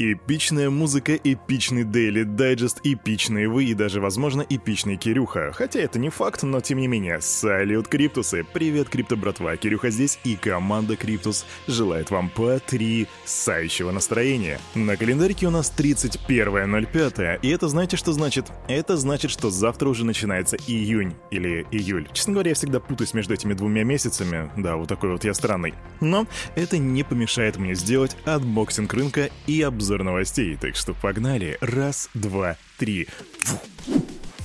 Эпичная музыка, эпичный Daily Digest, эпичные вы и даже, возможно, эпичный Кирюха. Хотя это не факт, но тем не менее. Салют, Криптусы! Привет, Крипто братва! Кирюха здесь и команда Криптус желает вам потрясающего настроения. На календарике у нас 31.05, и это знаете, что значит? Это значит, что завтра уже начинается июнь или июль. Честно говоря, я всегда путаюсь между этими двумя месяцами. Да, вот такой вот я странный. Но это не помешает мне сделать unboxing рынка и обзор обзор новостей, так что погнали. Раз, два, три. Фу.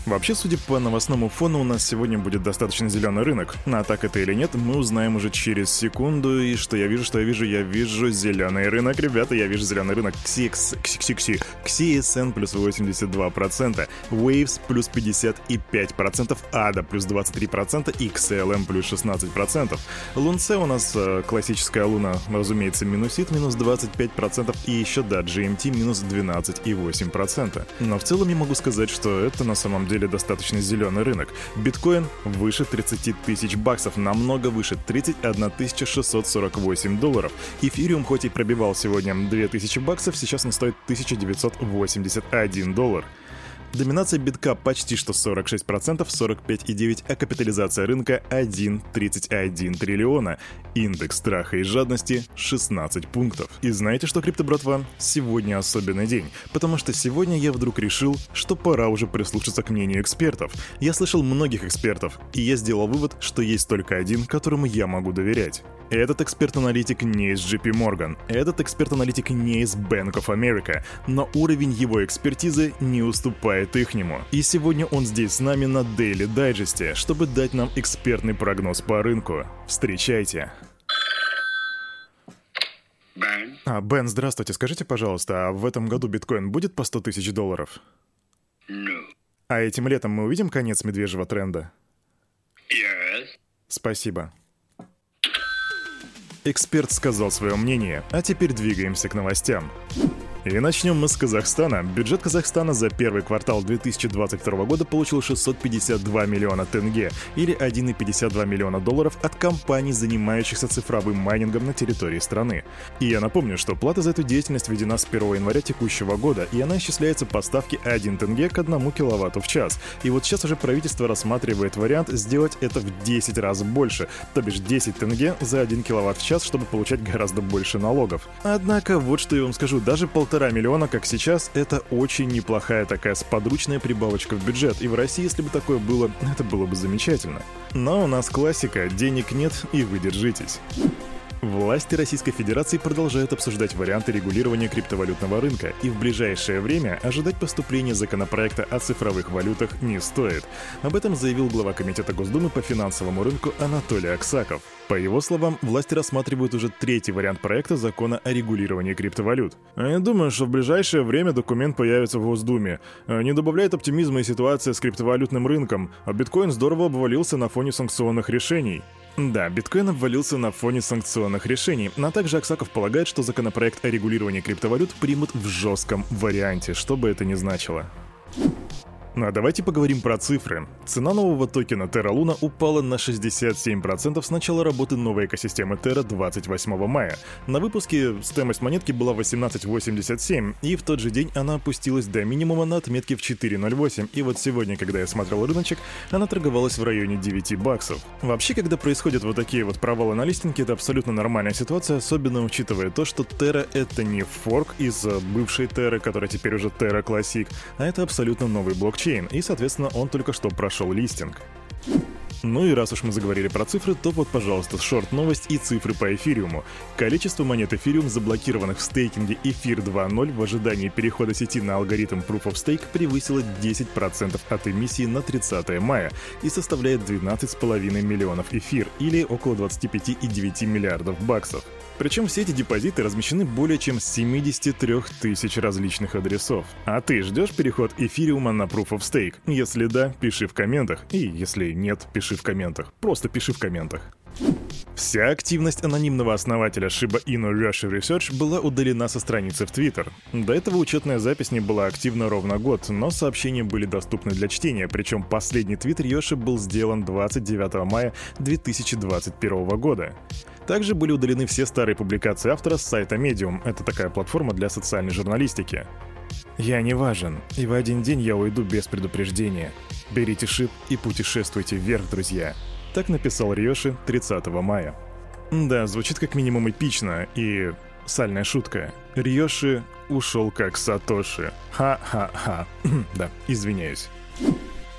Вообще, судя по новостному фону, у нас сегодня будет достаточно зеленый рынок. А так это или нет, мы узнаем уже через секунду. И что я вижу, что я вижу, я вижу зеленый рынок. Ребята, я вижу зеленый рынок. XCX, XCX, XCSN плюс 82%, Waves плюс 55%, ADA плюс 23% и XLM плюс 16%. Лунце у нас э, классическая луна, разумеется, минусит минус 25% и еще, да, GMT минус 12,8%. Но в целом я могу сказать, что это на самом деле деле достаточно зеленый рынок. Биткоин выше 30 тысяч баксов, намного выше 31 648 долларов. Эфириум хоть и пробивал сегодня 2000 баксов, сейчас он стоит 1981 доллар. Доминация битка почти что 46%, 45,9%, а капитализация рынка 1,31 триллиона. Индекс страха и жадности 16 пунктов. И знаете что, крипто братва? Сегодня особенный день, потому что сегодня я вдруг решил, что пора уже прислушаться к мнению экспертов. Я слышал многих экспертов, и я сделал вывод, что есть только один, которому я могу доверять. Этот эксперт-аналитик не из JP Morgan, этот эксперт-аналитик не из Bank of America, но уровень его экспертизы не уступает ихнему. И сегодня он здесь с нами на Daily Digest, чтобы дать нам экспертный прогноз по рынку. Встречайте! Бен. А, Бен, здравствуйте. Скажите, пожалуйста, а в этом году биткоин будет по 100 тысяч долларов? No. А этим летом мы увидим конец медвежьего тренда? Yes. Спасибо. Эксперт сказал свое мнение, а теперь двигаемся к новостям. И начнем мы с Казахстана. Бюджет Казахстана за первый квартал 2022 года получил 652 миллиона тенге, или 1,52 миллиона долларов от компаний, занимающихся цифровым майнингом на территории страны. И я напомню, что плата за эту деятельность введена с 1 января текущего года, и она исчисляется по ставке 1 тенге к 1 киловатту в час. И вот сейчас уже правительство рассматривает вариант сделать это в 10 раз больше, то бишь 10 тенге за 1 киловатт в час, чтобы получать гораздо больше налогов. Однако, вот что я вам скажу, даже полтора полтора миллиона, как сейчас, это очень неплохая такая сподручная прибавочка в бюджет. И в России, если бы такое было, это было бы замечательно. Но у нас классика, денег нет и вы держитесь. Власти Российской Федерации продолжают обсуждать варианты регулирования криптовалютного рынка, и в ближайшее время ожидать поступления законопроекта о цифровых валютах не стоит. Об этом заявил глава Комитета Госдумы по финансовому рынку Анатолий Аксаков. По его словам, власти рассматривают уже третий вариант проекта закона о регулировании криптовалют. Я думаю, что в ближайшее время документ появится в Госдуме. Не добавляет оптимизма и ситуация с криптовалютным рынком, а биткоин здорово обвалился на фоне санкционных решений. Да, биткоин обвалился на фоне санкционных решений, но также Аксаков полагает, что законопроект о регулировании криптовалют примут в жестком варианте, что бы это ни значило. Ну а давайте поговорим про цифры. Цена нового токена Terra Luna упала на 67% с начала работы новой экосистемы Terra 28 мая. На выпуске стоимость монетки была 18.87, и в тот же день она опустилась до минимума на отметке в 4.08, и вот сегодня, когда я смотрел рыночек, она торговалась в районе 9 баксов. Вообще, когда происходят вот такие вот провалы на листинге, это абсолютно нормальная ситуация, особенно учитывая то, что Terra это не форк из бывшей Terra, которая теперь уже Terra Classic, а это абсолютно новый блокчейн блокчейн, и, соответственно, он только что прошел листинг. Ну и раз уж мы заговорили про цифры, то вот, пожалуйста, шорт-новость и цифры по эфириуму. Количество монет эфириум, заблокированных в стейкинге эфир 2.0 в ожидании перехода сети на алгоритм Proof of Stake превысило 10% от эмиссии на 30 мая и составляет 12,5 миллионов эфир или около 25,9 миллиардов баксов. Причем все эти депозиты размещены более чем с 73 тысяч различных адресов. А ты ждешь переход эфириума на Proof of Stake? Если да, пиши в комментах. И если нет, пиши в комментах. Просто пиши в комментах. Вся активность анонимного основателя Shiba Inu Russia Research была удалена со страницы в Twitter. До этого учетная запись не была активна ровно год, но сообщения были доступны для чтения, причем последний твит Йоши был сделан 29 мая 2021 года. Также были удалены все старые публикации автора с сайта Medium. Это такая платформа для социальной журналистики. Я не важен, и в один день я уйду без предупреждения. Берите шип и путешествуйте вверх, друзья. Так написал Риоши 30 мая. Да, звучит как минимум эпично, и сальная шутка. Риоши ушел как Сатоши. Ха-ха-ха. да, извиняюсь.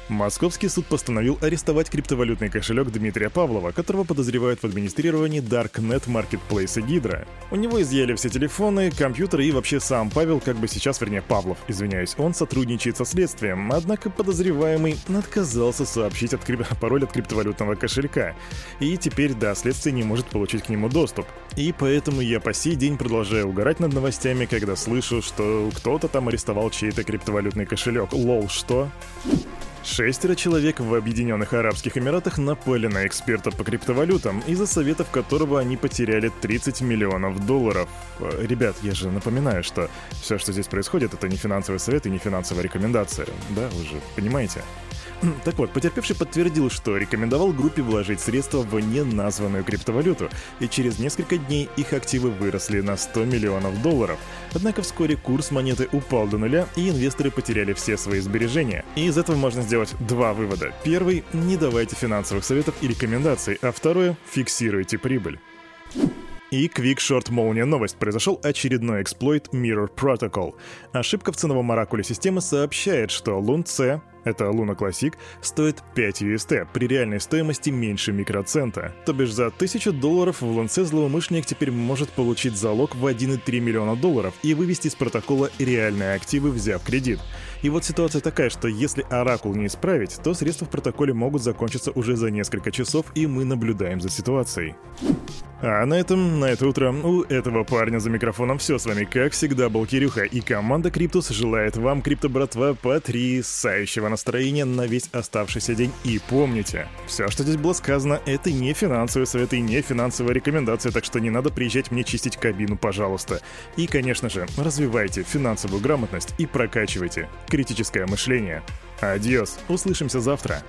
Московский суд постановил арестовать криптовалютный кошелек Дмитрия Павлова, которого подозревают в администрировании Darknet Marketplace Гидра. У него изъяли все телефоны, компьютеры и вообще сам Павел, как бы сейчас, вернее Павлов, извиняюсь, он сотрудничает со следствием, однако подозреваемый отказался сообщить от крип... пароль от криптовалютного кошелька. И теперь, да, следствие не может получить к нему доступ. И поэтому я по сей день продолжаю угорать над новостями, когда слышу, что кто-то там арестовал чей-то криптовалютный кошелек. Лол, что? Шестеро человек в Объединенных Арабских Эмиратах напали на эксперта по криптовалютам, из-за советов которого они потеряли 30 миллионов долларов. Э, ребят, я же напоминаю, что все, что здесь происходит, это не финансовый совет и не финансовая рекомендация. Да, вы же понимаете? Так вот, потерпевший подтвердил, что рекомендовал группе вложить средства в неназванную криптовалюту, и через несколько дней их активы выросли на 100 миллионов долларов. Однако вскоре курс монеты упал до нуля, и инвесторы потеряли все свои сбережения. И из этого можно сделать два вывода. Первый — не давайте финансовых советов и рекомендаций, а второе — фиксируйте прибыль. И Quick Short молния новость. Произошел очередной эксплойт Mirror Protocol. Ошибка в ценовом оракуле системы сообщает, что Лун-C, это Luna Classic, стоит 5 UST при реальной стоимости меньше микроцента. То бишь за 1000 долларов в Лунце злоумышленник теперь может получить залог в 1,3 миллиона долларов и вывести из протокола реальные активы, взяв кредит. И вот ситуация такая, что если Оракул не исправить, то средства в протоколе могут закончиться уже за несколько часов, и мы наблюдаем за ситуацией. А на этом, на это утро, у этого парня за микрофоном все. С вами, как всегда, был Кирюха, и команда Криптус желает вам, крипто-братва, потрясающего настроения на весь оставшийся день. И помните, все, что здесь было сказано, это не финансовые советы не финансовая рекомендация, так что не надо приезжать мне чистить кабину, пожалуйста. И, конечно же, развивайте финансовую грамотность и прокачивайте критическое мышление. Адьос, услышимся завтра.